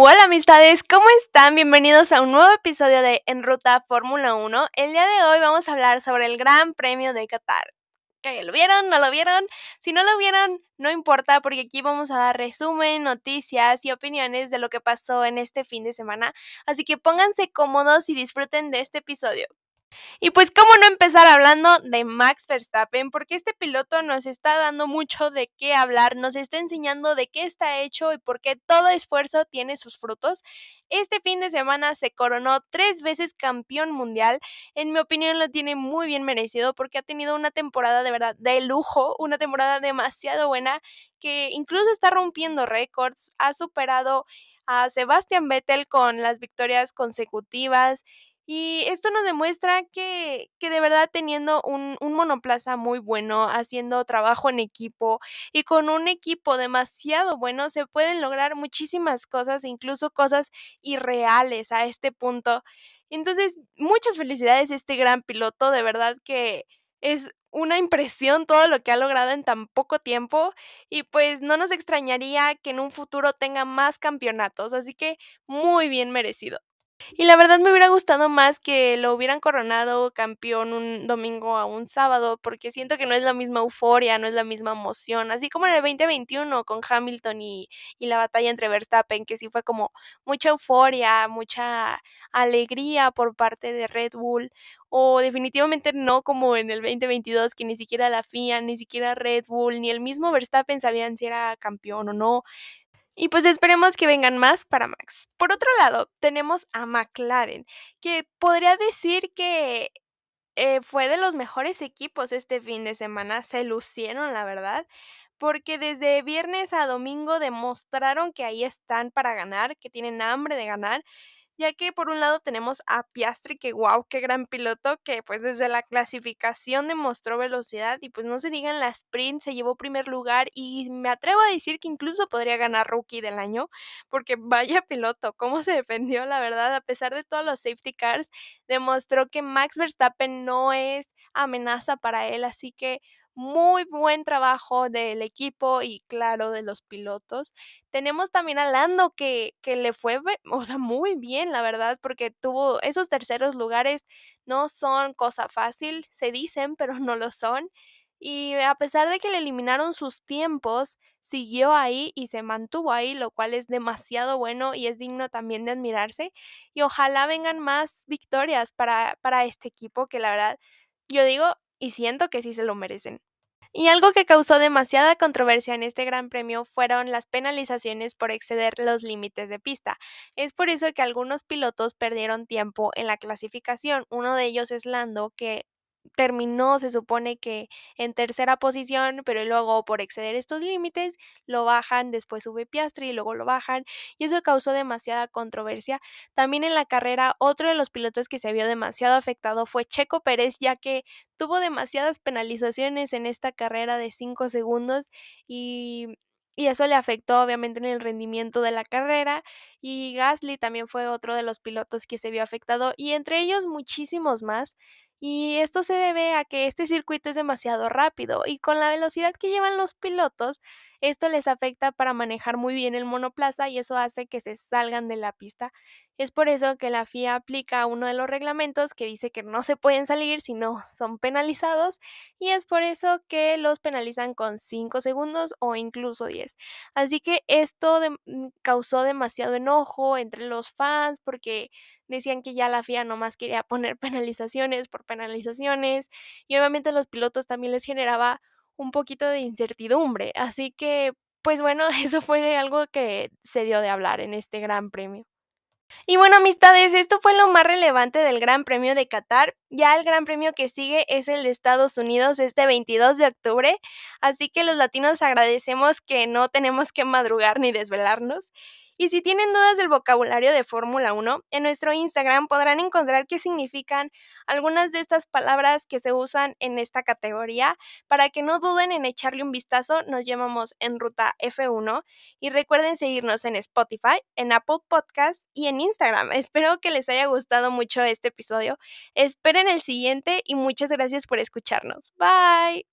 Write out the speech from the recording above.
Hola amistades, ¿cómo están? Bienvenidos a un nuevo episodio de En Ruta Fórmula 1. El día de hoy vamos a hablar sobre el Gran Premio de Qatar. ¿Lo vieron? ¿No lo vieron? Si no lo vieron, no importa porque aquí vamos a dar resumen, noticias y opiniones de lo que pasó en este fin de semana. Así que pónganse cómodos y disfruten de este episodio. Y pues cómo no empezar hablando de Max Verstappen, porque este piloto nos está dando mucho de qué hablar, nos está enseñando de qué está hecho y por qué todo esfuerzo tiene sus frutos. Este fin de semana se coronó tres veces campeón mundial. En mi opinión lo tiene muy bien merecido porque ha tenido una temporada de verdad de lujo, una temporada demasiado buena que incluso está rompiendo récords, ha superado a Sebastian Vettel con las victorias consecutivas y esto nos demuestra que, que de verdad teniendo un, un, monoplaza muy bueno, haciendo trabajo en equipo y con un equipo demasiado bueno, se pueden lograr muchísimas cosas, incluso cosas irreales a este punto. Entonces, muchas felicidades a este gran piloto, de verdad que es una impresión todo lo que ha logrado en tan poco tiempo y pues no nos extrañaría que en un futuro tenga más campeonatos, así que muy bien merecido. Y la verdad me hubiera gustado más que lo hubieran coronado campeón un domingo a un sábado, porque siento que no es la misma euforia, no es la misma emoción, así como en el 2021 con Hamilton y, y la batalla entre Verstappen, que sí fue como mucha euforia, mucha alegría por parte de Red Bull, o definitivamente no como en el 2022, que ni siquiera la FIA, ni siquiera Red Bull, ni el mismo Verstappen sabían si era campeón o no. Y pues esperemos que vengan más para Max. Por otro lado, tenemos a McLaren, que podría decir que eh, fue de los mejores equipos este fin de semana. Se lucieron, la verdad, porque desde viernes a domingo demostraron que ahí están para ganar, que tienen hambre de ganar ya que por un lado tenemos a Piastri, que wow, qué gran piloto, que pues desde la clasificación demostró velocidad y pues no se diga en la sprint se llevó primer lugar y me atrevo a decir que incluso podría ganar rookie del año, porque vaya piloto, cómo se defendió, la verdad, a pesar de todos los safety cars, demostró que Max Verstappen no es amenaza para él, así que muy buen trabajo del equipo y claro de los pilotos. Tenemos también a Lando que, que le fue, o sea, muy bien, la verdad, porque tuvo esos terceros lugares, no son cosa fácil, se dicen, pero no lo son. Y a pesar de que le eliminaron sus tiempos, siguió ahí y se mantuvo ahí, lo cual es demasiado bueno y es digno también de admirarse. Y ojalá vengan más victorias para, para este equipo, que la verdad, yo digo y siento que sí se lo merecen. Y algo que causó demasiada controversia en este Gran Premio fueron las penalizaciones por exceder los límites de pista. Es por eso que algunos pilotos perdieron tiempo en la clasificación. Uno de ellos es Lando, que terminó, se supone que en tercera posición, pero luego por exceder estos límites lo bajan, después sube Piastri y luego lo bajan, y eso causó demasiada controversia. También en la carrera, otro de los pilotos que se vio demasiado afectado fue Checo Pérez, ya que tuvo demasiadas penalizaciones en esta carrera de 5 segundos y y eso le afectó obviamente en el rendimiento de la carrera y Gasly también fue otro de los pilotos que se vio afectado y entre ellos muchísimos más y esto se debe a que este circuito es demasiado rápido y con la velocidad que llevan los pilotos, esto les afecta para manejar muy bien el monoplaza y eso hace que se salgan de la pista. Es por eso que la FIA aplica uno de los reglamentos que dice que no se pueden salir si no son penalizados y es por eso que los penalizan con 5 segundos o incluso 10. Así que esto causó demasiado enojo entre los fans porque decían que ya la FIA nomás quería poner penalizaciones por penalizaciones y obviamente a los pilotos también les generaba un poquito de incertidumbre. Así que, pues bueno, eso fue algo que se dio de hablar en este gran premio. Y bueno, amistades, esto fue lo más relevante del Gran Premio de Qatar. Ya el Gran Premio que sigue es el de Estados Unidos este 22 de octubre, así que los latinos agradecemos que no tenemos que madrugar ni desvelarnos. Y si tienen dudas del vocabulario de Fórmula 1, en nuestro Instagram podrán encontrar qué significan algunas de estas palabras que se usan en esta categoría. Para que no duden en echarle un vistazo, nos llamamos en ruta F1 y recuerden seguirnos en Spotify, en Apple Podcast y en Instagram. Espero que les haya gustado mucho este episodio. Esperen el siguiente y muchas gracias por escucharnos. Bye.